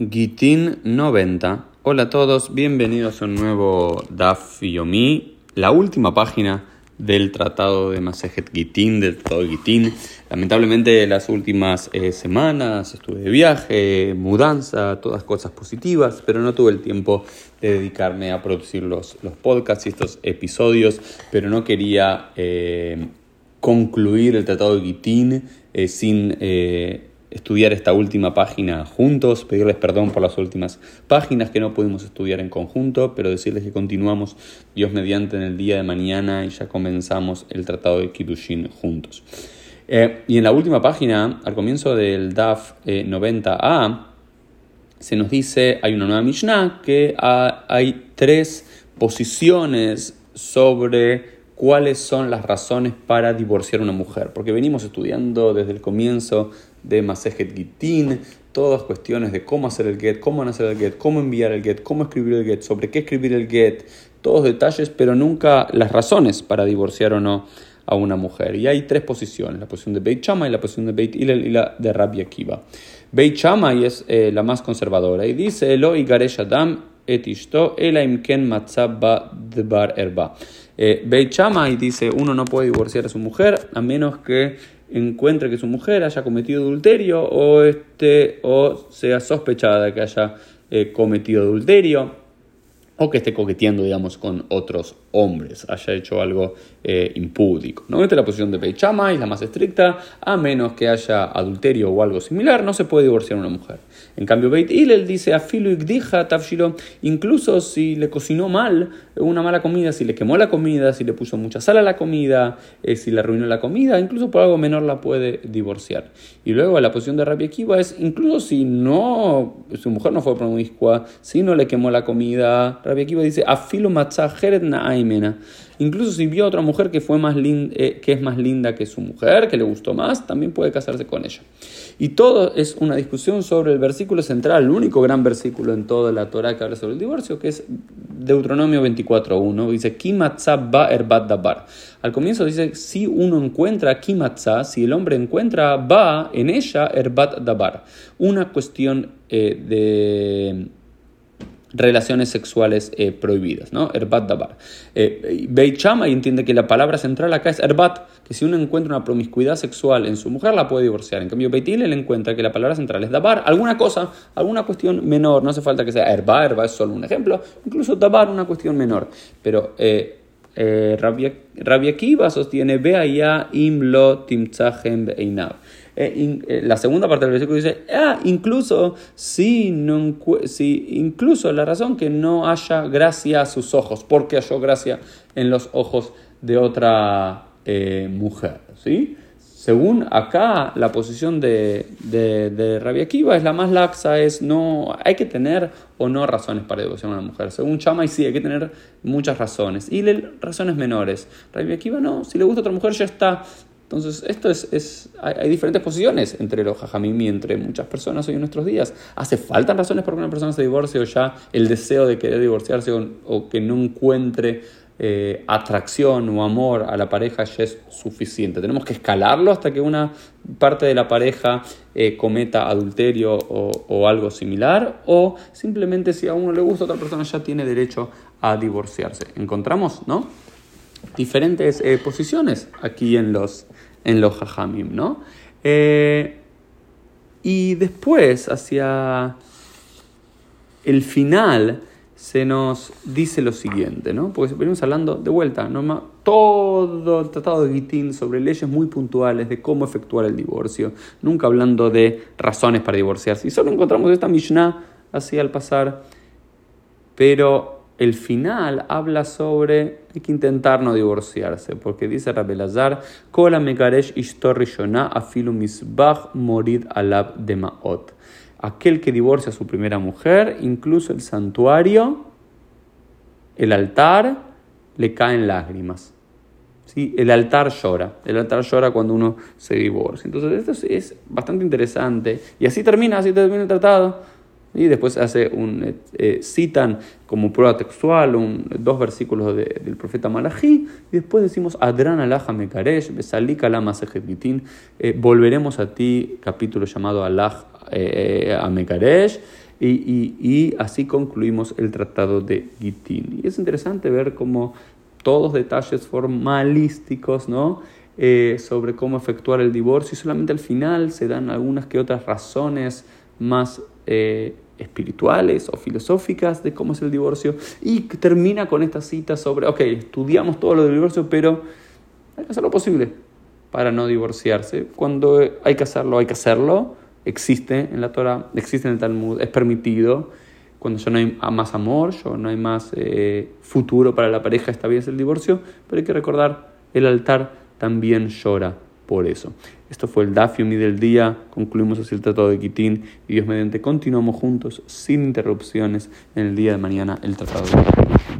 Gitin 90. Hola a todos, bienvenidos a un nuevo Daf Yomi, la última página del tratado de Masejet Gitin, del tratado Gitin. Lamentablemente las últimas eh, semanas estuve de viaje, mudanza, todas cosas positivas, pero no tuve el tiempo de dedicarme a producir los, los podcasts y estos episodios, pero no quería eh, concluir el tratado de Gitin eh, sin estudiar esta última página juntos, pedirles perdón por las últimas páginas que no pudimos estudiar en conjunto, pero decirles que continuamos Dios mediante en el día de mañana y ya comenzamos el tratado de Kiddushin juntos. Eh, y en la última página, al comienzo del DAF 90a, eh, se nos dice, hay una nueva Mishnah, que hay tres posiciones sobre cuáles son las razones para divorciar a una mujer, porque venimos estudiando desde el comienzo de Masejet Gitin, todas cuestiones de cómo hacer el get, cómo hacer el get, cómo enviar el get, cómo escribir el get, sobre qué escribir el get, todos detalles, pero nunca las razones para divorciar o no a una mujer. Y hay tres posiciones, la posición de Beit Shammai, la posición de Beit Hillel y la de Rabbi Akiva. Beit Shammai es eh, la más conservadora y dice, Elo y Garesh Adam et ishto ela imken ba dbar erba. Eh, Beit Shammai dice, uno no puede divorciar a su mujer a menos que encuentre que su mujer haya cometido adulterio o, este, o sea sospechada que haya eh, cometido adulterio o que esté coqueteando, digamos, con otros hombres, haya hecho algo eh, impúdico. ¿no? Esta es la posición de Beit Shammai, es la más estricta, a menos que haya adulterio o algo similar, no se puede divorciar una mujer. En cambio, Beit Hillel dice, afilu ikdija tafshilo, incluso si le cocinó mal, una mala comida, si le quemó la comida, si le puso mucha sal a la comida, eh, si le arruinó la comida, incluso por algo menor la puede divorciar. Y luego la posición de Rabbi Akiva es, incluso si no, su mujer no fue promiscua, si no le quemó la comida, Rabbi Akiva dice, afilu na aimena. Incluso si vio a otra mujer que, fue más eh, que es más linda que su mujer, que le gustó más, también puede casarse con ella. Y todo es una discusión sobre el versículo central, el único gran versículo en toda la Torah que habla sobre el divorcio, que es Deuteronomio 24.1. Dice, Kimatzah ba erbat dabar. Al comienzo dice, si uno encuentra Kimatzah, si el hombre encuentra ba en ella erbat dabar. Una cuestión eh, de relaciones sexuales eh, prohibidas, ¿no? Erbat dabar. Eh, Beit Shammai entiende que la palabra central acá es erbat, que si uno encuentra una promiscuidad sexual en su mujer la puede divorciar. En cambio, Beit le encuentra que la palabra central es dabar, alguna cosa, alguna cuestión menor, no hace falta que sea erba, erba es solo un ejemplo, incluso dabar una cuestión menor. Pero eh, eh, Rabbi Akiva sostiene, ya imlo timtzahem beinav. Eh, eh, la segunda parte del versículo dice, ah, incluso si, no, si incluso la razón que no haya gracia a sus ojos, porque halló gracia en los ojos de otra eh, mujer, ¿sí? Según acá, la posición de, de, de Akiva es la más laxa, es no, hay que tener o no razones para divorciar a una mujer. Según Chama, sí, hay que tener muchas razones. Y razones menores. Rabia Akiva no, si le gusta a otra mujer ya está. Entonces, esto es, es hay, diferentes posiciones entre los jajamim y entre muchas personas hoy en nuestros días. ¿Hace falta razones para que una persona se divorcie o ya el deseo de querer divorciarse o, que no encuentre eh, atracción o amor a la pareja ya es suficiente? ¿Tenemos que escalarlo hasta que una parte de la pareja eh, cometa adulterio o, algo similar? ¿O simplemente si a uno le gusta otra persona ya tiene derecho a divorciarse? ¿Encontramos, no? Diferentes eh, posiciones aquí en los, en los jajamim, ¿no? Eh, y después, hacia el final, se nos dice lo siguiente, ¿no? Porque venimos hablando de vuelta, ¿no? todo el tratado de Gitín sobre leyes muy puntuales de cómo efectuar el divorcio, nunca hablando de razones para divorciarse. Y solo encontramos esta Mishnah así al pasar, pero el final habla sobre hay que intentar no divorciarse, porque dice Rabelazar, Kola Afilu Misbach Morid Alab de Maot. Aquel que divorcia a su primera mujer, incluso el santuario, el altar, le caen lágrimas. ¿Sí? El altar llora, el altar llora cuando uno se divorcia. Entonces esto es bastante interesante. Y así termina, así termina el tratado. Y después hace un, eh, eh, citan como prueba textual dos versículos del profeta Malachi. Y después decimos, Adran alaha mekaresh, besalika lama eh, volveremos a ti, capítulo llamado Alah a mekaresh. Y, así concluimos el tratado de Gitín. Y es interesante ver cómo todos detalles formalísticos, ¿no? Eh, sobre cómo efectuar el divorcio y solamente al final se dan algunas que otras razones más eh, espirituales o filosóficas de cómo es el divorcio y termina con esta cita sobre, ok, estudiamos todo lo del divorcio, pero hay que hacer lo posible para no divorciarse. Cuando hay que hacerlo, hay que hacerlo. Existe en la Torah, existe en el Talmud, es permitido. Cuando ya no hay más amor, ya no hay más eh, futuro para la pareja, esta vez el divorcio, pero hay que recordar, el altar también llora por eso. Esto fue el Dafiumi del día, concluimos así el Tratado de Quitín y Dios mediante continuamos juntos sin interrupciones en el día de mañana el Tratado de Quitín.